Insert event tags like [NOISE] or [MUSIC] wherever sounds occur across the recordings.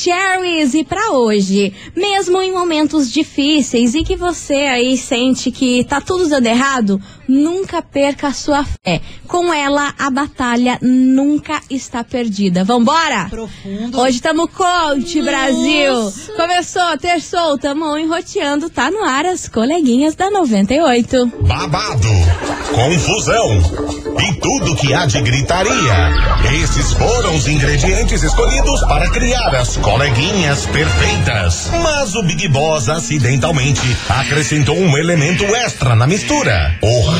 Maravicheries e para hoje, mesmo em momentos difíceis e que você aí sente que tá tudo dando errado, nunca perca a sua fé. Com ela, a batalha nunca está perdida. Vambora? Profundo. Hoje tamo coach, Brasil. Começou, terçou, tamo enroteando, tá no ar as coleguinhas da 98. babado, confusão e tudo que há de gritaria. Esses foram os ingredientes escolhidos para criar as coleguinhas perfeitas. Mas o Big Boss acidentalmente acrescentou um elemento extra na mistura: o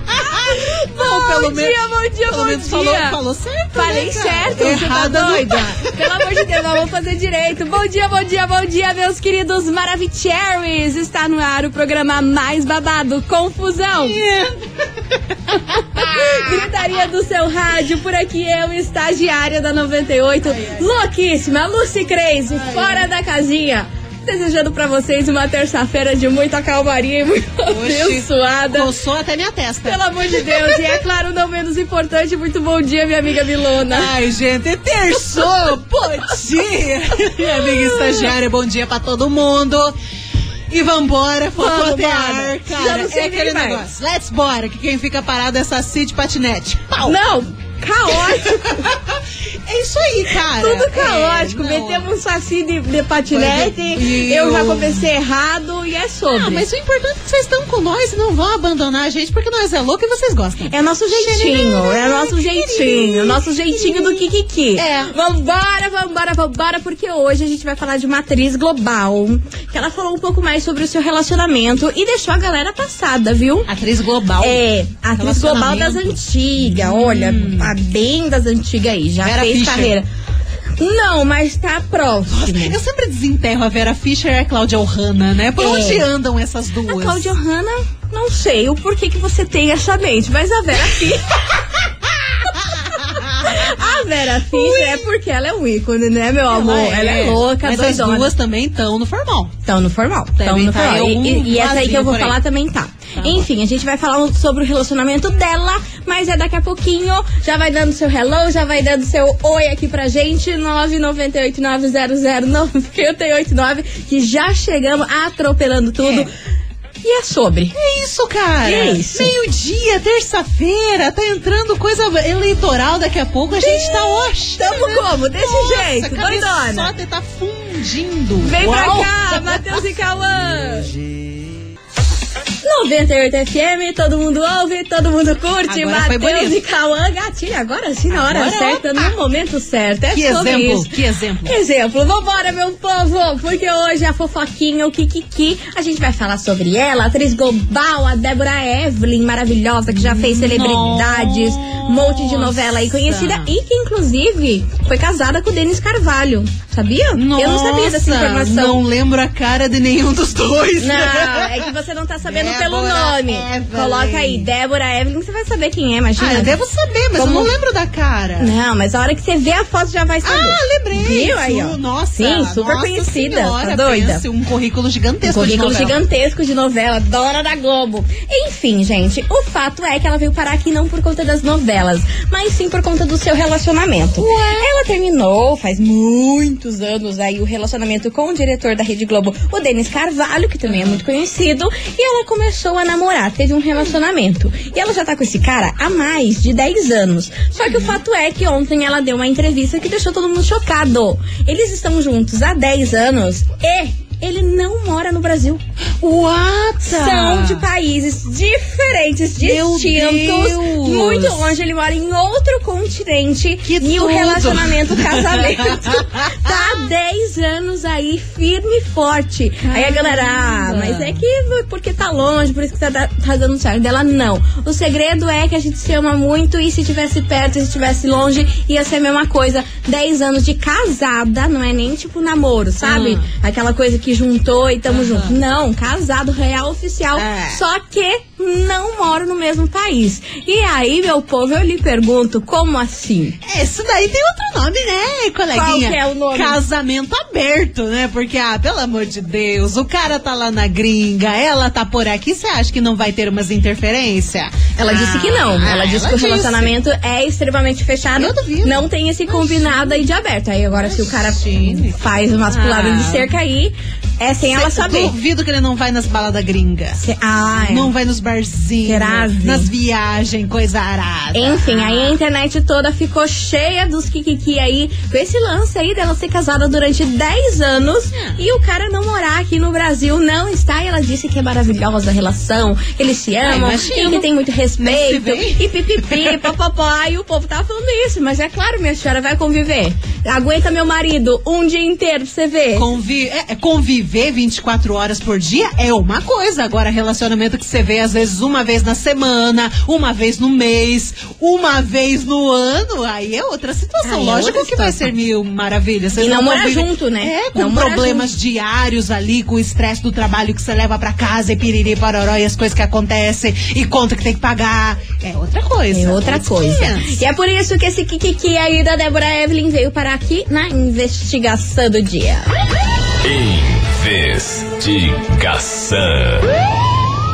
Bom, dia, bom dia, bom dia. falou, falou certo. Falei né, certo, você tá Errada não doida? Pelo amor de Deus, nós vamos fazer direito. Bom dia, bom dia, bom dia, meus queridos Maravicheries. Está no ar o programa mais babado, Confusão. [LAUGHS] Gritaria do seu rádio, por aqui eu, estagiária da 98, louquíssima, Lucy Crazy, fora da casinha. Desejando pra vocês uma terça-feira de muita calmaria e muito Oxi, abençoada. Coçou até minha testa. Pelo amor de Deus. E é claro, não menos importante, muito bom dia, minha amiga Milona. Ai, gente, terçou, bom dia! Minha amiga estagiária, bom dia pra todo mundo. E vambora, Vamos, até ar, cara. Já não sei é aquele mais. negócio. Let's bora, que quem fica parado é Saci de patinete. Pau! Não, caótico, [LAUGHS] É isso aí, cara. tudo caótico. É. Metemos um saci de, de patinete, E eu já comecei errado e é sobre. Ah, mas o importante é que vocês estão com nós e não vão abandonar a gente porque nós é louco e vocês gostam. É nosso jeitinho, é nosso jeitinho, nosso jeitinho do Kikiki. É. Vambora, vambora, vambora, porque hoje a gente vai falar de uma atriz global, que ela falou um pouco mais sobre o seu relacionamento e deixou a galera passada, viu? Atriz global. É, atriz global das antigas, olha, a bem das antigas aí, já Vera fez Fischer. carreira. Não, mas tá próximo. Eu sempre desenterro a Vera Fischer e a Cláudia Ohana, né? Por É. onde andam essas duas? A Cláudia Hanna, não sei o porquê que você tem essa mente, mas a Vera Fischer. [LAUGHS] a Vera Fischer é porque ela é um ícone, né, meu amor? Ela é, louca, Mas as doidona. duas também estão no formal. Estão no formal. Estão no tá formal. E, e- e essa aí que eu vou aí. falar também tá. Tá. Enfim, a gente vai falar sobre o relacionamento dela, mas é daqui a pouquinho. Já vai dando seu hello, já vai dando seu oi aqui pra gente. 998-900-989, que já chegamos atropelando tudo. E é sobre. É isso, cara. Que isso? Meio-dia, terça-feira, tá entrando coisa eleitoral daqui a pouco. A gente tá, oxe. Tamo como? Desse Nossa, jeito, doidona. cabeçota tá fundindo. Vem Uau. pra cá, Matheus e Cauã. 98 FM, todo mundo ouve, todo mundo curte. Agora Matheus e Cauã, gatinho, agora sim, na hora Agora, certa, opa. no momento certo. É Que exemplo, isso. que exemplo. Exemplo, vambora, meu povo, porque hoje a fofoquinha, o Kikiki, a gente vai falar sobre ela, a atriz global, a Débora Evelyn, maravilhosa, que já fez celebridades, um monte de novela aí conhecida e que, inclusive, foi casada com o Denis Carvalho, sabia? Eu não sabia dessa Nossa, informação. Não lembro a cara de nenhum dos dois. Não, [LAUGHS] é que você não tá sabendo pelo nome. Evelyn. Coloca aí, Débora Evelyn, você vai saber quem é, imagina. Ah, eu devo saber, mas Como- eu não lembro da cara. Não, mas a hora que você vê a foto já vai saber. Ah, lembrei. Viu aí, ó? Nossa. Sim, super nossa conhecida. Senhora, tá doida? pense, um currículo gigantesco Um currículo de novela. gigantesco de novela, dona da Globo. Enfim, gente, o fato é que ela veio parar aqui não por conta das novelas, mas sim por conta do seu relacionamento. Ela terminou faz muitos anos aí o relacionamento com o diretor da Rede Globo, o Denis Carvalho, que também é muito conhecido, e ela começou a namorar, teve um relacionamento. E ela já tá com esse cara há mais de 10 anos. Só que o fato é que ontem ela deu uma entrevista que deixou todo mundo chocado. Eles estão juntos há 10 anos e ele não mora no Brasil. What? São de países diferentes, Meu distintos, Deus. muito longe. Ele mora em outro continente Que e o tudo. relacionamento, o [LAUGHS] casamento, tá há 10 anos aí, firme e forte. Aí a galera, ah, mas é que porque tá longe, por isso que tá, tá dando certo. Dela, não. O segredo é que a gente se ama muito e se tivesse perto, se estivesse longe, ia ser a mesma coisa. 10 anos de casada, não é nem tipo namoro, sabe? Ah. Aquela coisa que que juntou e tamo junto. Não, casado real oficial. É. Só que não moro no mesmo país. E aí, meu povo, eu lhe pergunto, como assim? Isso daí tem outro nome, né, coleguinha? Qual que é o nome? Casamento aberto, né? Porque, ah, pelo amor de Deus, o cara tá lá na gringa, ela tá por aqui, você acha que não vai ter umas interferências? Ela disse que não. Ela disse que o relacionamento é extremamente fechado. Eu duvido. Não tem esse combinado aí de aberto. Aí agora, se o cara faz umas puladas Ah. de cerca aí, é sem ela saber. Duvido que ele não vai nas baladas gringas. Se- Ah, é. Não vai nos barzinhos, Grazi. nas viagens, coisa arada. Enfim, aí a internet toda ficou cheia dos kikiki aí, com esse lance aí dela ser casada durante 10 anos e o cara não morar aqui no Brasil, não está. E ela disse que é maravilhosa a relação, que eles se amam, imagino. que tem muito respeito, e pipipi, [LAUGHS] papapá. E o povo tava falando isso, mas é claro, minha senhora vai conviver. Aguenta meu marido um dia inteiro pra você ver. Convi é, é, conviver 24 horas por dia é uma coisa. Agora, relacionamento que você vê às vezes uma vez na semana, uma vez no mês, uma vez no ano, aí é outra situação. Aí é Lógico outra que vai situação. ser mil maravilhas. Vocês E não morar convivem- junto, né? É, com Não morar problemas diários ali, com o estresse do trabalho que você leva pra casa e piriri, pororó e as coisas que acontecem e conta que tem que pagar. É outra coisa. É outra coisa. 500. E é por isso que esse Kikiki aí da Débora Evelyn veio parar aqui na investigação do dia. Investigação.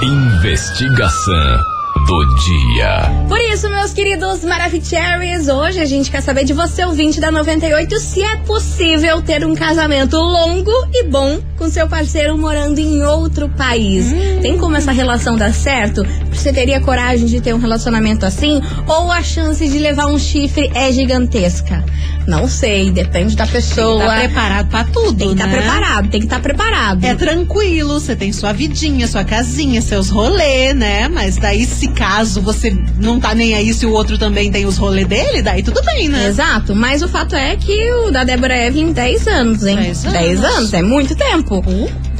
Investigação do dia. Por isso, meus queridos Maravicheries, hoje a gente quer saber de você, ouvinte da 98, se é possível ter um casamento longo e bom com seu parceiro morando em outro país. Tem como essa relação dar certo? Você teria coragem de ter um relacionamento assim? Ou a chance de levar um chifre é gigantesca? Não sei, depende da pessoa. Tá preparado pra tudo, Tem que estar né? preparado, tem que estar preparado. É tranquilo, você tem sua vidinha, sua casinha, seus rolê, né? Mas daí, se caso você não tá nem aí, se o outro também tem os rolê dele, daí tudo bem, né? Exato, mas o fato é que o da Débora Evelyn, 10 anos, hein? 10 anos. 10 anos, é muito tempo.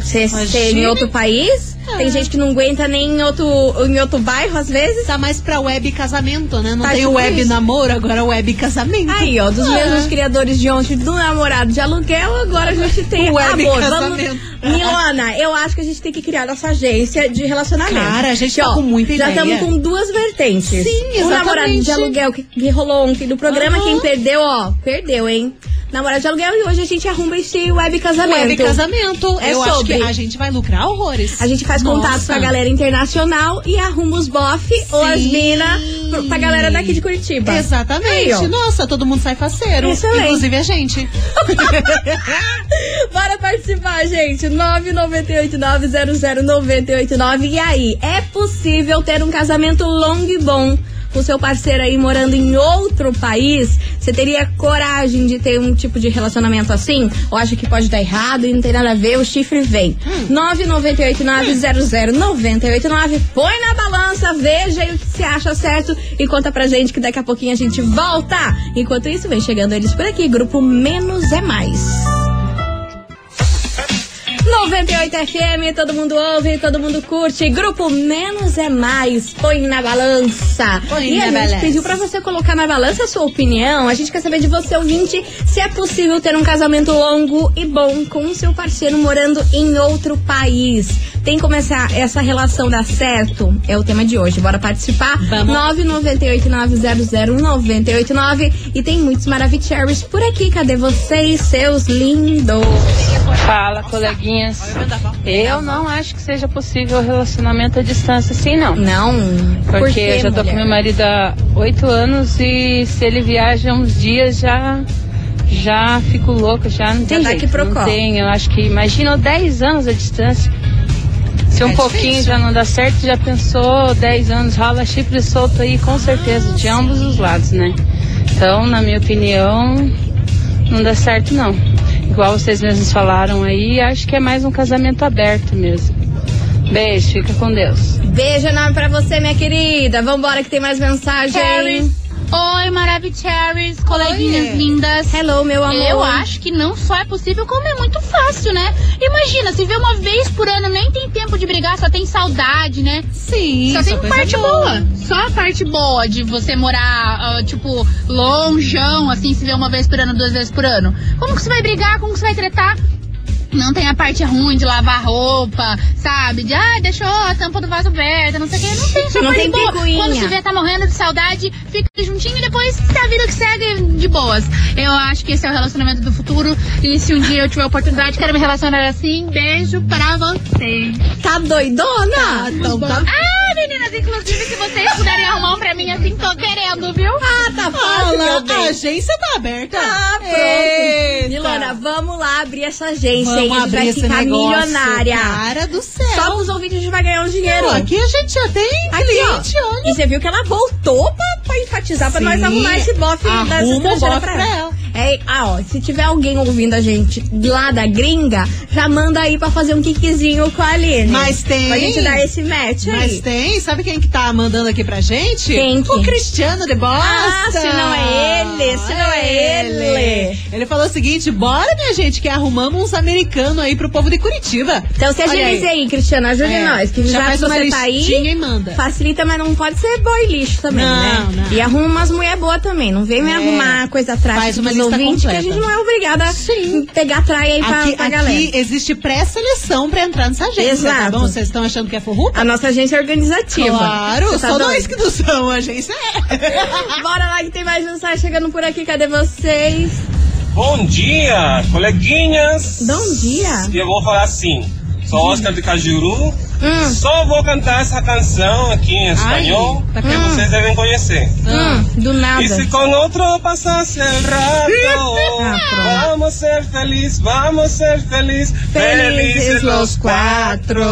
Você em outro país, tem gente que não aguenta nem em outro, em outro bairro, às vezes. Tá mais pra web casamento, né? Não Tá tem o web isso. namoro, agora web casamento. Aí, ó, dos Ah. mesmos criadores de ontem do namorado de aluguel, agora a gente tem web amor. casamento. Vamos... Milona, eu acho que a gente tem que criar nossa agência de relacionamento. Cara, a gente tá ó, com muita Já ideia. estamos com duas vertentes. Sim, O namorado exatamente. de aluguel que, que rolou ontem do programa, Aham. quem perdeu, ó, perdeu, hein? Namorado de aluguel e hoje a gente arruma esse web casamento. Web casamento. É Eu acho sobre. que a gente vai lucrar horrores. A gente faz Nossa. contato com a galera internacional e arruma os bofe ou as mina pra galera daqui de Curitiba. Exatamente. Aí. Nossa, todo mundo sai faceiro. Excelente. Inclusive a gente. [LAUGHS] Bora participar, gente. 998-900-989. E aí, é possível ter um casamento longo e bom com seu parceiro aí morando em outro país? Você teria coragem de ter um tipo de relacionamento assim? Ou acha que pode dar errado e não tem nada a ver? O chifre vem. 998-900-989. Põe na balança, veja aí o que você acha certo e conta pra gente que daqui a pouquinho a gente volta. Enquanto isso, vem chegando eles por aqui. Grupo Menos é Mais. 98 FM, todo mundo ouve, todo mundo curte. Grupo Menos é Mais, põe na balança. Põe e na a gente balança. pediu pra você colocar na balança a sua opinião. A gente quer saber de você, ouvinte, se é possível ter um casamento longo e bom com o seu parceiro morando em outro país. Tem como essa, essa relação dar certo? É o tema de hoje. Bora participar? Vamos. 998-900-989. E tem muitos Maravicheries por aqui. Cadê vocês, seus lindos? Fala, coleguinhas. Eu não acho que seja possível relacionamento à distância assim, não. Não. Porque Por quê, eu já tô mulher? com meu marido há oito anos e se ele viaja uns dias já já fico louca, já não tem Já tá jeito. aqui não tem, eu acho que imagina 10 anos a distância. Se um É pouquinho difícil. já não dá certo, já pensou 10 anos, rola chifre solto aí com certeza, de ambos os lados, né? Então, na minha opinião, não dá certo não. Igual vocês mesmos falaram aí, acho que é mais um casamento aberto mesmo. Beijo, fica com Deus. Beijo enorme pra você, minha querida. Vambora que tem mais mensagem. Oi, Maravicheries, coleguinhas Oi. lindas. Hello, meu amor. Eu acho que não só é possível, como é muito fácil, né? Imagina, se vê uma vez por ano, nem tem tempo de brigar, só tem saudade, né? Sim, só tem parte boa. Só a parte boa de você morar, ah, tipo, longeão, assim, se vê uma vez por ano, duas vezes por ano. Como que você vai brigar? Como que você vai tretar? Não tem a parte ruim de lavar roupa, sabe? De, ah, deixou a tampa do vaso aberta, não sei o que. Não tem, só Não parte tem boa. picuinha. Quando se vê, tá morrendo de saudade, fica juntinho e depois a vida que segue de boas. Eu acho que esse é o relacionamento do futuro. E se um dia eu tiver oportunidade, quero me relacionar assim, beijo pra você. Tá doidona? Então tá. Ah, meninas, inclusive, se vocês puderem arrumar um pra mim assim, tô querendo, viu? Ah, tá fácil, meu Fala, bem. a agência tá aberta. Ah, pronto. Eita. Milona, vamos lá abrir essa agência aí. Vamos A gente abrir vai esse ficar negócio. milionária. Cara do céu. Só pros ouvintes a gente vai ganhar um dinheiro. Não, aqui a gente já tem Aqui, cliente, ó. olha. E você viu que ela voltou pra, pra enfatizar pra Sim. nós arrumar esse bofe Arruma um estrangeira bofe pra pra ela. É, ah, ó, se tiver alguém ouvindo a gente lá da gringa, já manda aí pra fazer um kikizinho com a Aline. Mas tem. Pra gente dar esse match aí. Mas tem, sabe quem que tá mandando aqui pra gente? Quem que? O Cristiano de Bosta. Ah, se não é ele, se não é ele. Ele falou o seguinte, bora minha gente, que arrumamos uns americanos aí pro povo de Curitiba. Então se agilize aí. Cristiano, ajude É, nós. Que já já, faz você tá aí, e manda. facilita, mas não pode ser boy lixo também, Não, né? não. E arruma umas mulher boa também. Não vem me É. arrumar coisa atrás Faz uma dos ouvintes, que a completa. gente não é obrigada a pegar traia aí pra, Aqui, pra galera. aqui existe pré-seleção pra entrar nessa agência, Exato. tá bom? Vocês estão achando que é forrupa? A nossa agência é organizativa. Claro, Você tá só doido? nós que não são, a agência é. [LAUGHS] Bora lá que tem mais mensagem chegando por aqui. Cadê vocês? Bom dia, coleguinhas. Bom dia. E eu vou falar assim. Sou Oscar de Cajuru. Hum. Só vou cantar essa canção aqui em espanhol tá que querendo- vocês devem conhecer. Hum, do nada. Y si con otro pasas el rato, [LAUGHS] Ah, vamos ser feliz, vamos ser feliz, Felizes los quatro.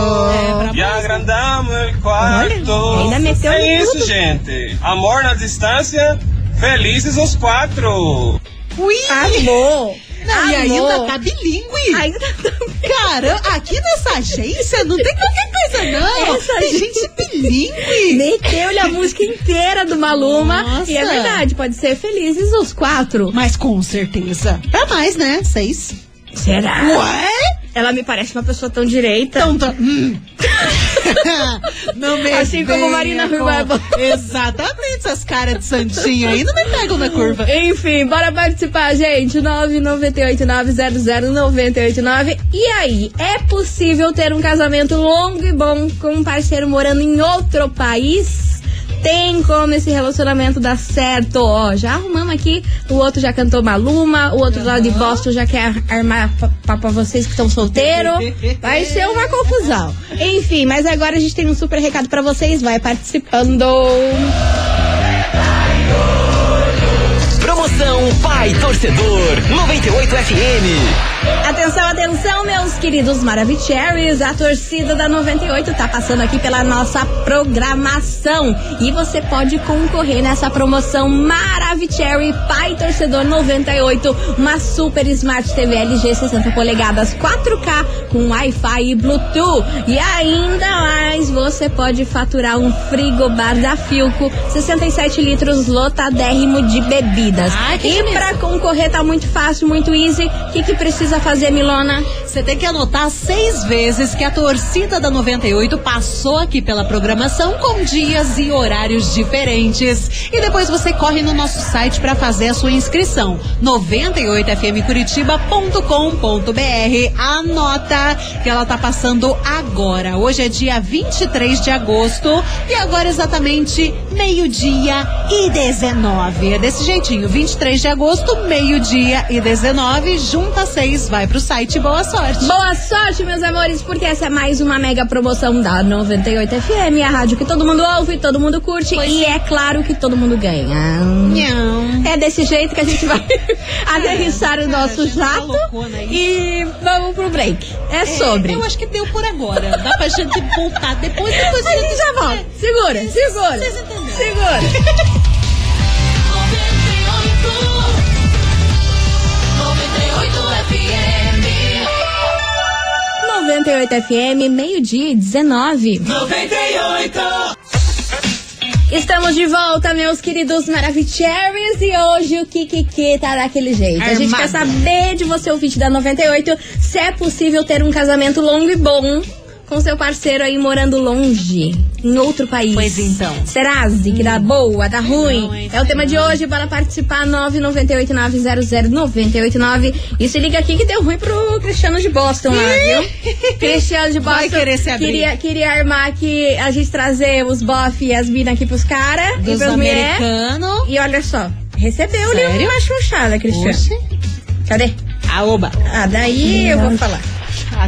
Y agrandamos el quarto. Olha, ainda meteu é isso, tudo. gente. Amor na distância, felizes os quatro. Ui! Amor. Não, e ainda tá bilíngue. Ainda tá... Cara, aqui nessa agência não tem qualquer coisa, não. Essa tem gente bilíngue. Meteu-lhe a música inteira do Maluma. Nossa. E é verdade, pode ser felizes os quatro. Mas com certeza. Pra mais, né? Seis. Será? Ué? Ela me parece uma pessoa tão direita. Então tá. Hum. [LAUGHS] não me Assim como Marina Rui Barbosa. Exatamente, essas caras de santinho aí não me pegam na curva. Enfim, bora participar, gente. 998900989. E aí, é possível ter um casamento longo e bom com um parceiro morando em outro país? Tem como esse relacionamento dar certo? Ó, já arrumamos aqui. O outro já cantou Maluma, o outro lá de Boston já quer armar pra, pra- vocês que estão solteiros. Vai ser uma confusão. Enfim, mas agora a gente tem um super recado pra vocês. Vai participando. Promoção Pai Torcedor 98 FM. Atenção, atenção, meus queridos Maravicheries. A torcida da 98 tá passando aqui pela nossa programação. E você pode concorrer nessa promoção Maravicherry Pai Torcedor 98. Uma super Smart TV LG 60 polegadas 4K com Wi-Fi e Bluetooth. E ainda mais, você pode faturar um frigobar da Filco 67 litros lotadérrimo de bebidas. Que e pra concorrer tá muito fácil, muito easy. O que, que precisa fazer, Milona? Você tem que anotar seis vezes que a torcida da 98 passou aqui pela programação com dias e horários diferentes. E depois você corre no nosso site para fazer a sua inscrição. 98fmcuritiba.com.br. Anota que ela tá passando agora. Hoje é dia 23 de agosto e agora exatamente meio-dia e 19. É desse jeitinho, 23 de agosto, meio-dia e 19. Junta seis, vai pro site. Boa sorte. Boa sorte, meus amores, porque essa é mais uma mega promoção da 98 FM, a rádio que todo mundo ouve, todo mundo curte e é claro que todo mundo ganha. Não. É desse jeito que a gente vai [LAUGHS] aterrissar o nosso tá jato aí. e vamos pro break. É sobre. Eu acho que deu por agora. Dá pra gente voltar depois. Depois A gente já volta. Segura, segura. Vocês entenderam. Segura. [LAUGHS] 98 FM, meio-dia e 19. 98. Estamos de volta, meus queridos Maravicheries, e hoje o Kikiki tá daquele jeito. A gente quer saber de você, ouvinte da 98, se é possível ter um casamento longo e bom com seu parceiro aí morando longe, em outro país? Pois então. Será Zi, que dá boa, dá ruim? é o tema de hoje, para participar, 998900989. E se liga aqui que deu ruim pro Cristiano de Boston lá, viu? Cristiano de [LAUGHS] Boston Vai querer se abrir. queria, queria armar aqui, a gente trazer os bof e as minas aqui pros caras e Dos americanos. E olha só, recebeu-lhe Sério? uma chuchada, Cristiano. Oxe. Cadê? Aoba. Ah, daí eu vou falar.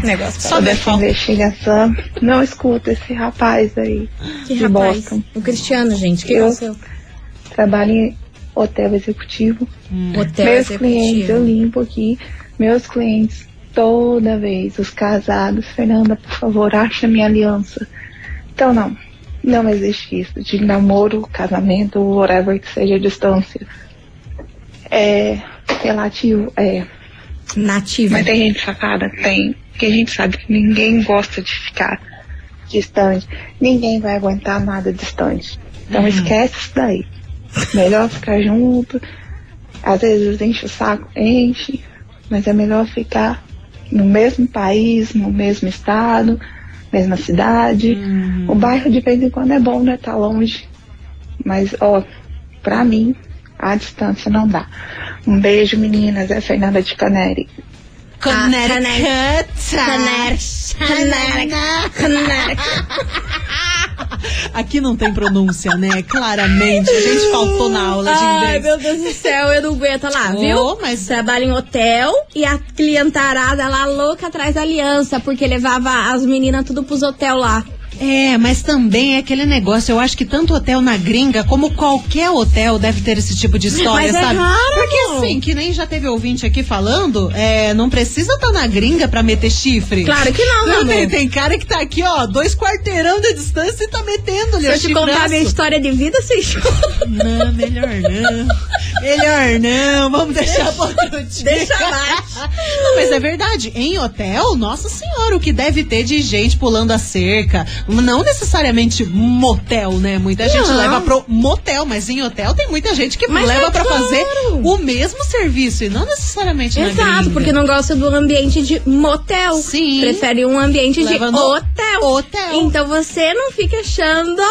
Negócio Só dessa essa investigação. Não escuta esse rapaz aí. Que de rapaz. Boston. O Cristiano, gente, que Eu- aconteceu? Trabalho em hotel executivo. Hotel meus clientes, eu executivo. limpo aqui. Meus clientes, toda vez, os casados. Fernanda, por favor, acha minha aliança. Então, não. Não existe isso de namoro, casamento, whatever que seja a distância. É relativo, é. Nativa. Mas tem gente sacada? Tem. Porque a gente sabe que ninguém gosta de ficar distante. Ninguém vai aguentar nada distante. Então Uhum. esquece isso daí. Melhor ficar junto. Às vezes enche o saco, enche. Mas é melhor ficar no mesmo país, no mesmo estado, mesma cidade. Uhum. O bairro de vez em quando é bom, né? Tá longe. Mas, ó, pra mim, a distância não dá. Um beijo, meninas. É Fernanda de Caneri. Connecticut. Aqui não tem pronúncia, né? Claramente. A gente faltou na aula de Ai, inglês. meu Deus do céu, eu não aguento lá, Oh, viu? mas- Trabalha em hotel e a clientarada lá louca atrás da aliança, porque levava as meninas tudo pros hotel lá. É, mas também é aquele negócio. Eu acho que tanto hotel na gringa como qualquer hotel deve ter esse tipo de história, Mas é sabe? raro. Porque assim, que nem já teve ouvinte aqui falando, é, não precisa estar na gringa pra meter chifre. Claro que não, meu Não, tem, tem cara que tá aqui, ó, dois quarteirão de distância e tá metendo ali Se eu te contar chifraço. minha história de vida, você Não, melhor não. Melhor não. Vamos deixar pra outro [LAUGHS] dia. Deixa lá. Não, mas é verdade. Em hotel, nossa senhora, o que deve ter de gente pulando a cerca. Não necessariamente motel, né? Muita gente Não. leva pro motel, mas em hotel tem muita gente que Mas leva é pra claro. fazer o mesmo serviço e não necessariamente Exato, porque não gosta do ambiente de motel. Sim. Prefere um ambiente Leva de hotel. hotel. Então você não fica achando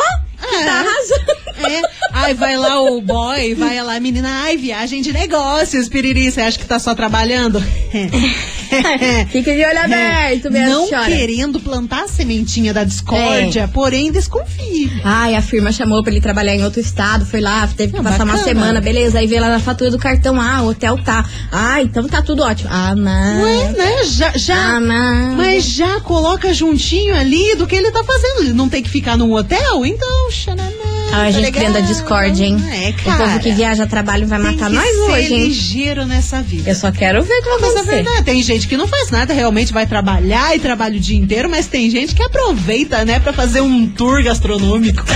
que É. tá arrasando. É, aí vai lá o boy, vai lá a menina, ai, viagem de negócios, piriri, você acha que tá só trabalhando? [LAUGHS] Fica de olho aberto, minha. Não senhora. querendo plantar a sementinha da discórdia, É. porém desconfie. Ai, a firma chamou pra ele trabalhar em outro estado, foi lá, teve que passar uma bacana. semana, beleza. Aí veio lá na fatura do cartão, ah, o hotel tá. Ah, então tá tudo ótimo. Ah, não. Ué, né? Já, já. Ah, não. Mas já coloca juntinho ali do que ele tá fazendo. Ele não tem que ficar num hotel? Então, xananã. Ai, a tá gente legal. criando a Discord, hein? É, o cara. povo que viaja a trabalho vai matar nós hoje, hein? ligeiro nessa vida. Eu só quero ver o que vai Mas é acontecer. verdade, tem gente que não faz nada, realmente vai trabalhar e trabalha o dia inteiro, mas tem gente que aproveita, né, pra fazer um tour gastronômico. [LAUGHS]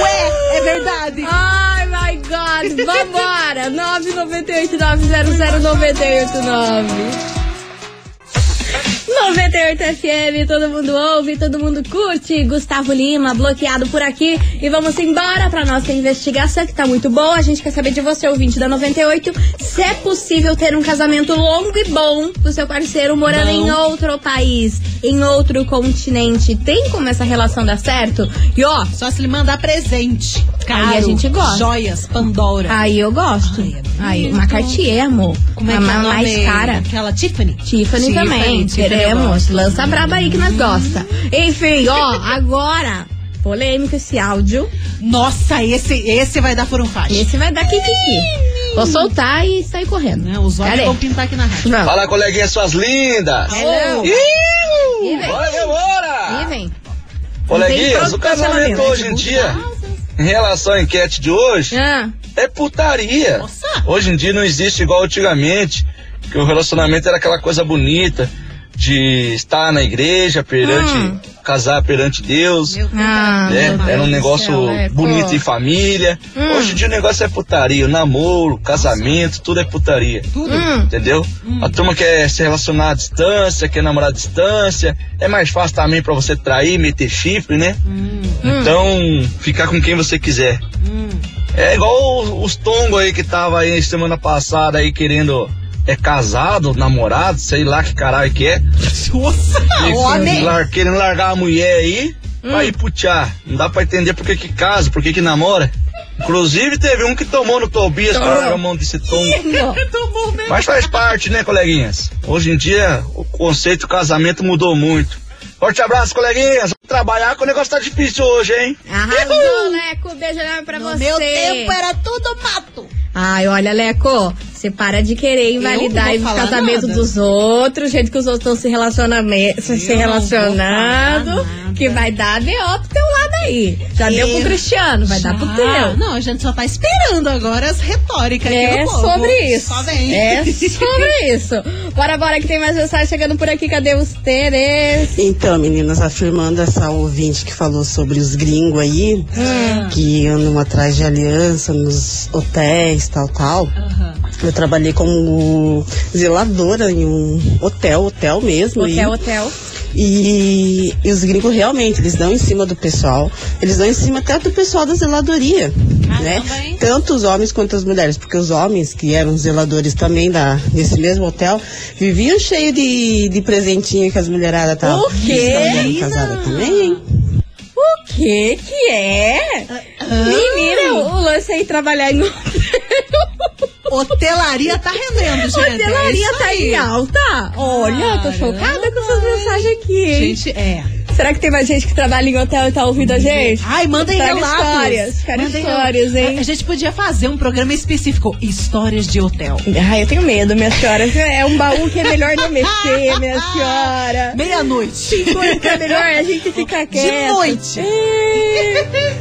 Ué, é verdade. Ai, my God. Vambora. [LAUGHS] 998-900-989. 98 FM, todo mundo ouve, todo mundo curte. Gustavo Lima, bloqueado por aqui. E vamos embora pra nossa investigação, que tá muito boa. A gente quer saber de você, ouvinte da 98, se é possível ter um casamento longo e bom do seu parceiro morando em outro país, em outro continente. Tem como essa relação dar certo? E ó, Só se ele mandar presente. Caro, Aí a gente gosta. Joias, Pandora. Aí eu gosto. Ai, é Aí, uma Cartier, amor. Como é a que é ma- nome? mais cara. Aquela Tiffany. Tiffany, também. Tiffany Lança braba aí que nós gosta. Enfim, ó, [LAUGHS] agora. Polêmico esse áudio. Nossa, esse, esse vai dar furunfaixa. Esse vai dar kikiki. Vou soltar e sair correndo. Né, os olhos vão pintar aqui na rádio. Fala, coleguinhas, suas lindas! Hello. Vem. Bora, demora! Ih, vem. Coleguinhas, o casamento hoje em dia, em relação à enquete de hoje, Ah, é putaria. Nossa. Hoje em dia não existe igual antigamente, que o relacionamento era aquela coisa bonita de estar na igreja perante, Hum. casar perante Deus. Meu Ah, né? Era um negócio céu, é, bonito pô. em família. Hum. Hoje em dia o negócio é putaria, o namoro, casamento, tudo é putaria. Tudo. hum. Entendeu? A turma quer se relacionar à distância, quer namorar à distância. É mais fácil também pra você trair, meter chifre, né? Hum. Então, ficar com quem você quiser. Hum. É igual os, os tongos aí que tava aí semana passada aí querendo é casado, namorado, sei lá que caralho que é. Nossa, E homem. lar- querendo largar a mulher aí pra ir pro tchá. Não dá pra entender por que que casa, por que que namora. Inclusive teve um que tomou no Tobias pra largar a mão desse tom. [LAUGHS] Tomou mesmo. Mas faz parte, né, coleguinhas? Hoje em dia o conceito do casamento mudou muito. Forte abraço, coleguinhas. Vamos trabalhar que o negócio tá difícil hoje, hein? Arrasou, Leco. Beijo enorme pra No você. meu tempo era tudo mato. Ai, olha, Leco, você para de querer invalidar os casamentos nada. dos outros, o jeito que os outros estão se, relacioname- se Eu relacionando, que vai dar B.O. pro teu lado aí. Já deu pro Eu- Cristiano, vai dar pro Já. teu. Não, a gente só tá esperando agora as retóricas aqui É do povo. sobre isso. Só vem. É sobre isso. Bora, bora, que tem mais mensagem chegando por aqui. Cadê os Teres? Então, meninas, afirmando essa ouvinte que falou sobre os gringos aí, que andam atrás de aliança nos hotéis, tal, tal. Eu trabalhei como zeladora em um hotel, hotel mesmo. e- Hotel, hotel. E, e os gringos realmente, eles dão em cima do pessoal, eles dão em cima até do pessoal da zeladoria, né? também? Tanto os homens quanto as mulheres, porque os homens, que eram zeladores também da, desse mesmo hotel, viviam cheio de, de presentinho que as mulheradas estavam O quê? casadas também, hein? O que que é? Menina, o lance aí trabalhar em Hotelaria tá rendendo, gente. hotelaria é tá aí. em alta. Olha, tô chocada com essas mensagens aqui, hein? Gente, é. Será que tem mais gente que trabalha em hotel e tá ouvindo a gente? Ai, mandem relatos. histórias, quero Mandem histórias, hein? A gente podia fazer um programa específico, histórias de hotel. Ai, eu tenho medo, minha senhora. É um baú que é melhor não mexer, minha [LAUGHS] senhora. Meia-noite. Que é melhor a gente ficar quieto. noite. É.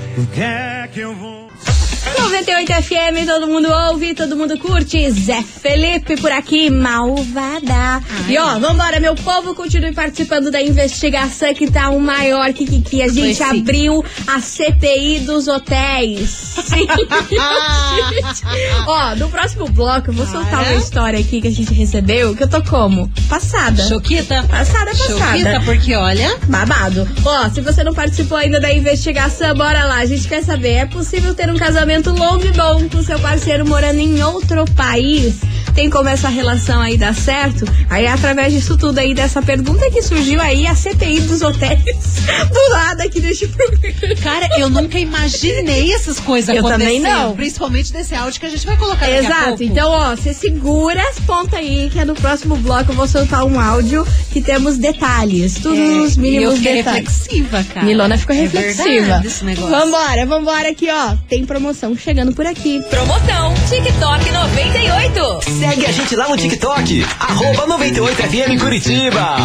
98 FM, todo mundo ouve, todo mundo curte. Zé Felipe por aqui, malvada. E ó, vambora, meu povo, continue participando da investigação que tá o maior que, que, que a gente sim. abriu a CPI dos hotéis. Sim. [LAUGHS] ó, no próximo bloco eu vou soltar uma história aqui que a gente recebeu, que eu tô como? Passada. Choquita? Passada, passada. Choquita, porque olha. Babado. Ó, se você não participou ainda da investigação, bora lá. A gente quer saber, é possível ter um casamento longo bom com seu parceiro morando em outro país? Tem como essa relação aí dar certo? Aí, através disso tudo aí, dessa pergunta que surgiu aí, a CPI dos hotéis [LAUGHS] do lado aqui deste programa. Cara, eu nunca imaginei essas coisas Eu acontecendo. também não. Principalmente desse áudio que a gente vai colocar daqui a Exato, então ó, você segura as pontas aí, que é no próximo bloco eu vou soltar um áudio que temos detalhes, tudo nos É, e eu mínimos fiquei detalhes. reflexiva, cara. Milona ficou É reflexiva. verdade esse negócio. Vambora, vambora aqui, ó. Tem promoção chegando por aqui. Promoção TikTok 98. Segue a gente lá no TikTok, arroba 98FM Curitiba.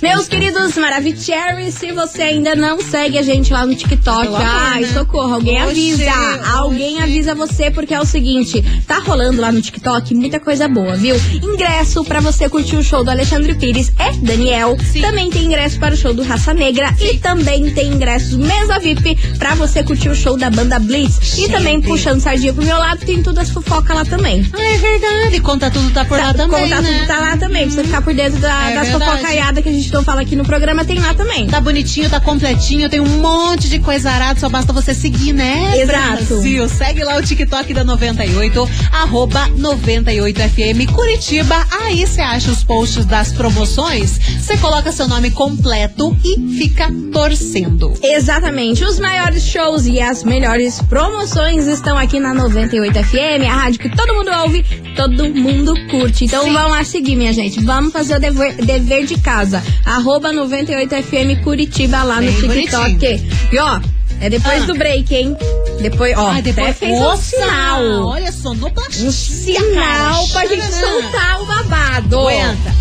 Meus queridos Maravicherry, se você ainda não segue a gente lá no TikTok, amor, ai, né? socorro, alguém Oxê, avisa. Alguém oxê. avisa você, porque é o seguinte, tá rolando lá no TikTok muita coisa boa, viu? Ingresso pra você curtir o show do Alexandre Pires é Daniel. Sim. Também tem ingresso para o show do Raça Negra e também tem ingressos mesa VIP pra você curtir o show da banda Blitz. E também puxando sardinha pro meu lado, tem tudo as fofocas lá também. Ah, é verdade. Conta tudo tá por lá Tá, também, contato né? tá lá também, pra você ficar por dentro da, É das fofocaiadas que a gente não fala aqui no programa, tem lá também. Tá bonitinho, tá completinho, tem um monte de coisa arada, só basta você seguir, né? Exato. Brasil. Segue lá o TikTok da 98, arroba 98FM Curitiba. Aí você acha os posts das promoções, você coloca seu nome completo e fica torcendo. Exatamente. Os maiores shows e as melhores promoções estão aqui na 98 FM, a rádio que todo mundo ouve, todo mundo curte. Então vamos lá seguir, minha gente. Vamos fazer o dever, dever de casa. Arroba 98 FM Curitiba lá no Bem TikTok. bonitinho. E ó, é depois Ah. do break, hein? Depois, ó, Ai, depois até fez um sinal. Olha só, no Um sinal pra gente soltar o babado. Aguenta.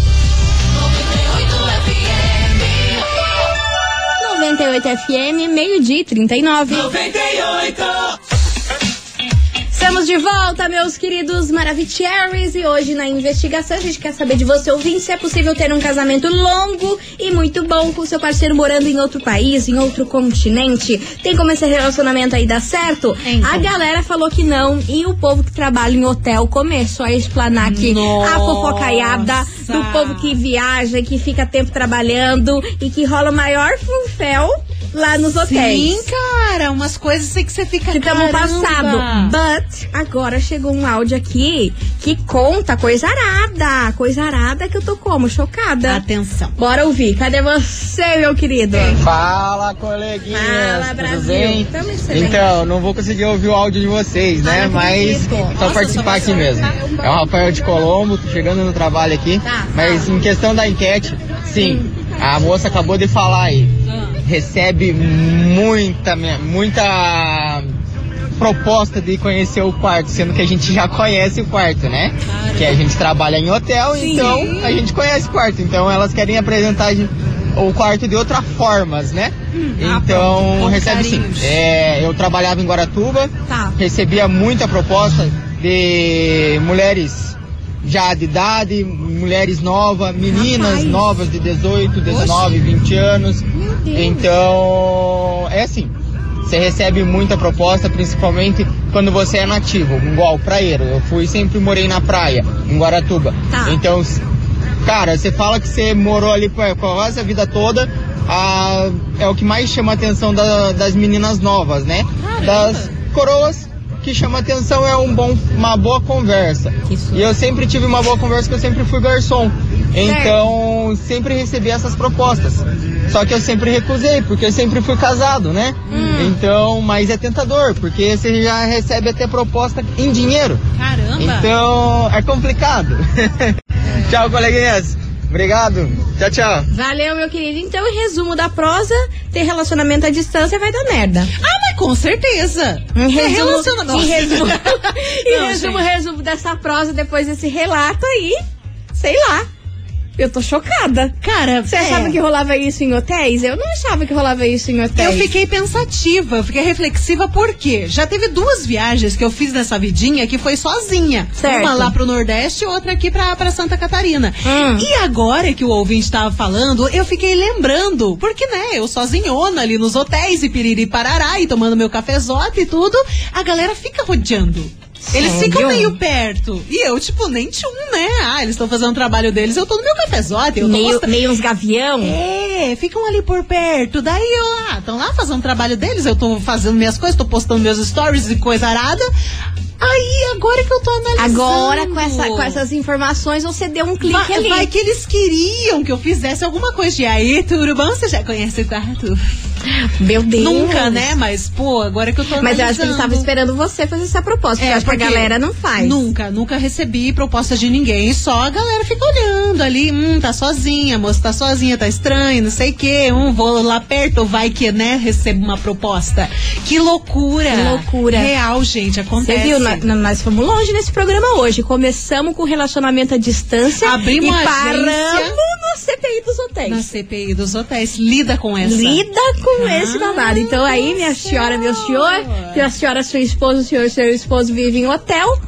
98 FM, meio-dia e 39. 98. Estamos de volta, meus queridos Maravicheries, e hoje na investigação a gente quer saber de você, ouvinte, se é possível ter um casamento longo e muito bom com seu parceiro morando em outro país, em outro continente. Tem como esse relacionamento aí dar certo? Então. A galera falou que não, e o povo que trabalha em hotel começou a explanar aqui a Nossa. fofocaiada do povo que viaja, que fica tempo trabalhando e que rola o maior funfel lá nos hotéis. Sim, cara, umas coisas assim que você fica que estamos caramba. passado. But agora chegou um áudio aqui que conta coisa arada. Coisa arada que eu tô como? Chocada. Atenção. Bora ouvir. Cadê você, meu querido? Fala, coleguinha. Fala, Brasil. Então, não vou conseguir ouvir o áudio de vocês, né? Ah, não Mas só Nossa, participar aqui mesmo. É o Rafael de Colombo, tô chegando no trabalho aqui. Tá, Mas em questão da enquete, sim, a moça acabou de falar aí. Recebe muita, muita proposta de conhecer o quarto, sendo que a gente já conhece o quarto, né? Que a gente trabalha em hotel, Sim. então a gente conhece o quarto. Então elas querem apresentar o quarto de outras formas, né? Então com recebe sim. É, eu trabalhava em Guaratuba, Tá. recebia muita proposta de mulheres já de idade, mulheres novas, meninas Rapaz. novas de 18, 19, 20 anos. Então, é assim. Você recebe muita proposta, principalmente quando você é nativo, igual praieiro. Eu fui sempre morei na praia, em Guaratuba. Tá. Então, cara, você fala que você morou ali por- quase a vida toda, ah, é o que mais chama a atenção da- das meninas novas, né? Das coroas que chama atenção é um bom, uma boa conversa. E eu sempre tive uma boa conversa, porque eu sempre fui garçom. Então, sempre recebi essas propostas. Só que eu sempre recusei, porque eu sempre fui casado, né? Então, mas é tentador, porque você já recebe até proposta em dinheiro. Caramba. Então, é complicado. [LAUGHS] tchau, coleguinhas. Obrigado. Tchau, tchau. Valeu, meu querido. Então, em resumo da prosa, ter relacionamento à distância vai dar merda. Ah, mas com certeza. Em É resumo, relacionamento. em resumo, [LAUGHS] em Não, resumo, resumo dessa prosa, depois desse relato aí, sei lá. Eu tô chocada. Cara, Você é. achava que rolava isso em hotéis? Eu não achava que rolava isso em hotéis. Eu fiquei pensativa, fiquei reflexiva porque já teve duas viagens que eu fiz nessa vidinha que foi sozinha. Certo. Uma lá pro Nordeste e outra aqui pra, pra Santa Catarina. Hum. E agora que o ouvinte tava falando, eu fiquei lembrando, porque né, eu sozinhona ali nos hotéis e piriri parará e tomando meu cafezote e tudo, a galera fica rodeando. Eles Sério? ficam meio perto. E eu, tipo, nem tchum, né? Ah, eles estão fazendo o trabalho deles, eu tô no meu cafezote. Eu Meio, mostrando- meio uns gavião. é, ficam ali por perto. Daí eu, ah, estão lá fazendo o trabalho deles, eu tô fazendo minhas coisas, tô postando meus stories e coisa arada. Aí, agora que eu tô analisando. Agora, com, essa, com essas informações, você deu um clique vai, ali. vai que eles queriam que eu fizesse alguma coisa. E aí, bom? Você já conhece o quarto? Meu Deus. Nunca, né? Mas, pô, agora que eu tô Mas eu acho que eles analisando- estavam esperando você fazer essa proposta. porque eu acho que a É, porque galera não faz. Nunca, nunca recebi proposta de ninguém. Só a galera fica olhando ali. Hum, tá sozinha, a moça tá sozinha, tá estranho, não sei o quê. Hum, vou lá perto, vai que, né, recebo uma proposta. Que loucura. Que loucura. Real, gente, acontece. Você viu, nós, fomos longe nesse programa hoje. Começamos com relacionamento à distância Abrimos e paramos no CPI dos hotéis. Na CPI dos hotéis. Lida com essa. Lida com esse babado. Então aí, minha senhora, meu senhor, minha senhora, seu esposo, senhor, seu esposo vive em hotel.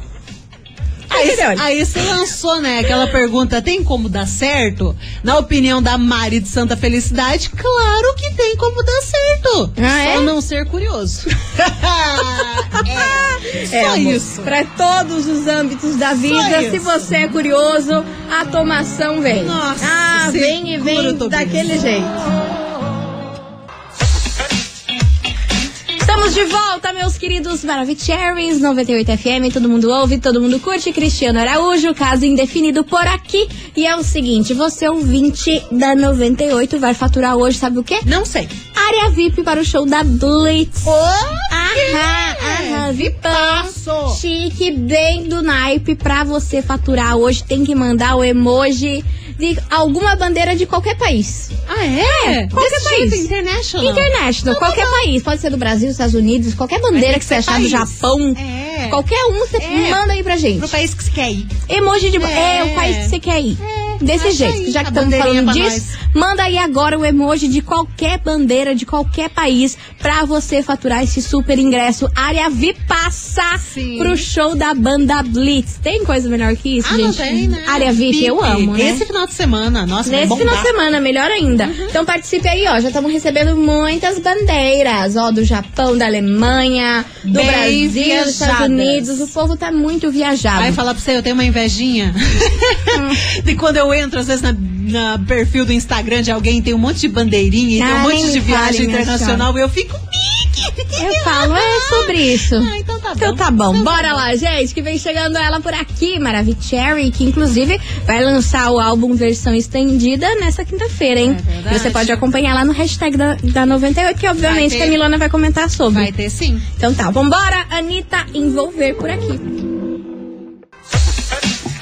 Aí, aí você lançou, né, aquela pergunta, tem como dar certo? Na opinião da Mari de Santa Felicidade, claro que tem como dar certo. Ah, Só é? não ser curioso. [LAUGHS] É, Só amor, isso. Pra todos os âmbitos da vida, se você é curioso, a tomação vem. Nossa, ah, vem e vem daquele jeito. Estamos de volta, meus queridos Maravicheries 98 FM. Todo mundo ouve, todo mundo curte. Cristiano Araújo, caso indefinido por aqui. E é o seguinte: você, ouvinte da 98, vai faturar hoje, sabe o quê? Não sei. Área VIP para o show da Blitz. Aham, aham, Vipaço. Chique, bem do naipe. Pra você faturar hoje, tem que mandar o emoji de alguma bandeira de qualquer país. Ah, é? qualquer Desse país. jeito, international. International, qualquer país. Pode ser do Brasil, dos Estados Unidos, qualquer bandeira que você achar do país. Japão. É. Qualquer um, você É. manda aí pra gente. Pro país que você quer ir. Emoji de. É, É. o país que você quer ir. Desse acha jeito. aí Já que estamos falando disso, manda aí agora o emoji de qualquer bandeira de qualquer país pra você faturar esse super ingresso. Área Vipassa Sim. pro show da banda Blitz. Tem coisa melhor que isso, Ah, gente? não tem, né? Área VIP, eu amo, né? Esse final de semana, nossa, Nesse final de semana, melhor ainda. Então participe aí, ó. Já estamos recebendo muitas bandeiras, ó, do Japão, da Alemanha, do Bem Brasil, dos Estados viajadas. Unidos. O povo tá muito viajado. Vai falar pra você, eu tenho uma invejinha. Hum. [LAUGHS] de quando eu eu entro às vezes na, na perfil do Instagram de alguém, tem um monte de bandeirinha e tem um monte de viagem internacional e eu fico. Eu falo, é sobre isso. Ah, então tá bom. Então tá bom, bora lá, gente, que vem chegando ela por aqui, Maravicherry, que inclusive vai lançar o álbum versão estendida nessa quinta-feira, hein? É. Você pode acompanhar lá no hashtag da, da 98, que obviamente a Milona vai comentar sobre. Vai ter sim. Então tá, vambora, Anitta, envolver por aqui.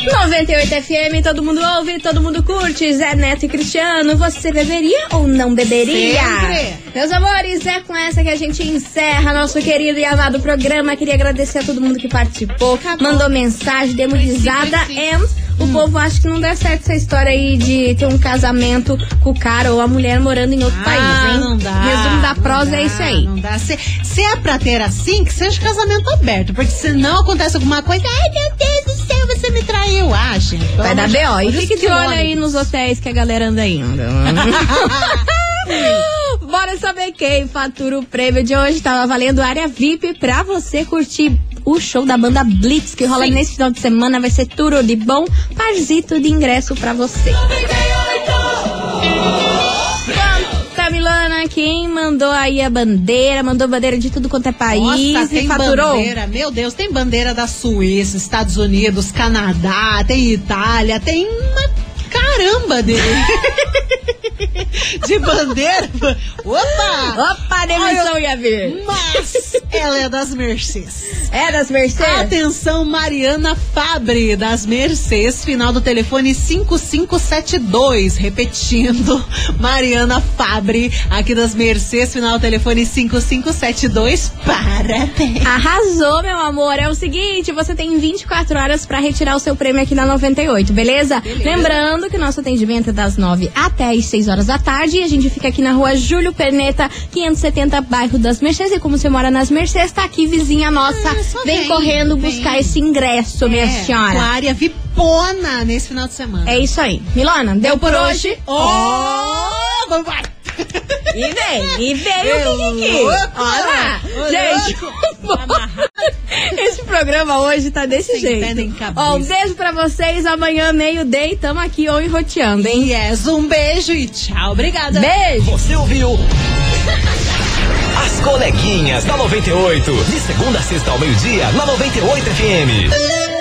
98 FM, todo mundo ouve, todo mundo curte. Zé Neto e Cristiano, você beberia ou não beberia? Sempre. Meus amores, é com essa que a gente encerra nosso querido e amado programa. Queria agradecer a todo mundo que participou, mandou mensagem, risada. And o povo acha que não dá certo essa história aí de ter um casamento com o cara ou a mulher morando em outro Ah, país, hein? não dá. Resumo da prosa dá, é isso aí. Não dá. Se, se é pra ter assim, que seja casamento aberto. Porque se não acontece alguma coisa, ai meu Deus céu, você me traiu. Ah, gente. Vai dar B.O. E fique de olho aí nos hotéis que a galera anda indo. [LAUGHS] Bora saber quem fatura o prêmio de hoje. Tava valendo área VIP pra você curtir o show da banda Blitz, que rola nesse final de semana. Vai ser tudo de bom. Parzito de ingresso pra você. Quem mandou aí a bandeira, mandou bandeira de tudo quanto é país Nossa, e tem faturou. bandeira, meu Deus, tem bandeira da Suíça, Estados Unidos, Canadá, tem Itália, tem uma caramba de, [LAUGHS] [LAUGHS] de bandeira. Opa! Opa, demissão ia vir. Mas ela é das Mercedes. É das Mercedes? Atenção, Mariana Fabre, das Mercedes, final do telefone 5572. Repetindo, [LAUGHS] Mariana Fabre, aqui das Mercedes, final do telefone 5572. Parabéns. Arrasou, meu amor. É o seguinte, você tem 24 horas pra retirar o seu prêmio aqui na 98, beleza? Lembrando que o nosso atendimento é das 9 até as 6 horas da tarde a gente fica aqui na rua Júlio Perneta, 570, bairro das Mercedes. E como você mora nas Mercedes, tá aqui vizinha nossa. só vem, correndo buscar esse ingresso, minha É, senhora. Com a área vipona nesse final de semana. É isso aí. Milona, deu, por hoje. Oh, vai. E vem, e veio É o Kiki. louco, Olha lá. Gente, esse programa hoje tá desse Sem jeito. Ó, um beijo pra vocês. Amanhã, meio-dia, tamo aqui ou enroteando, hein? Yes, um beijo e tchau. Obrigada. Beijo. Você ouviu? As coleguinhas da 98. De segunda a sexta ao meio-dia, na 98 FM.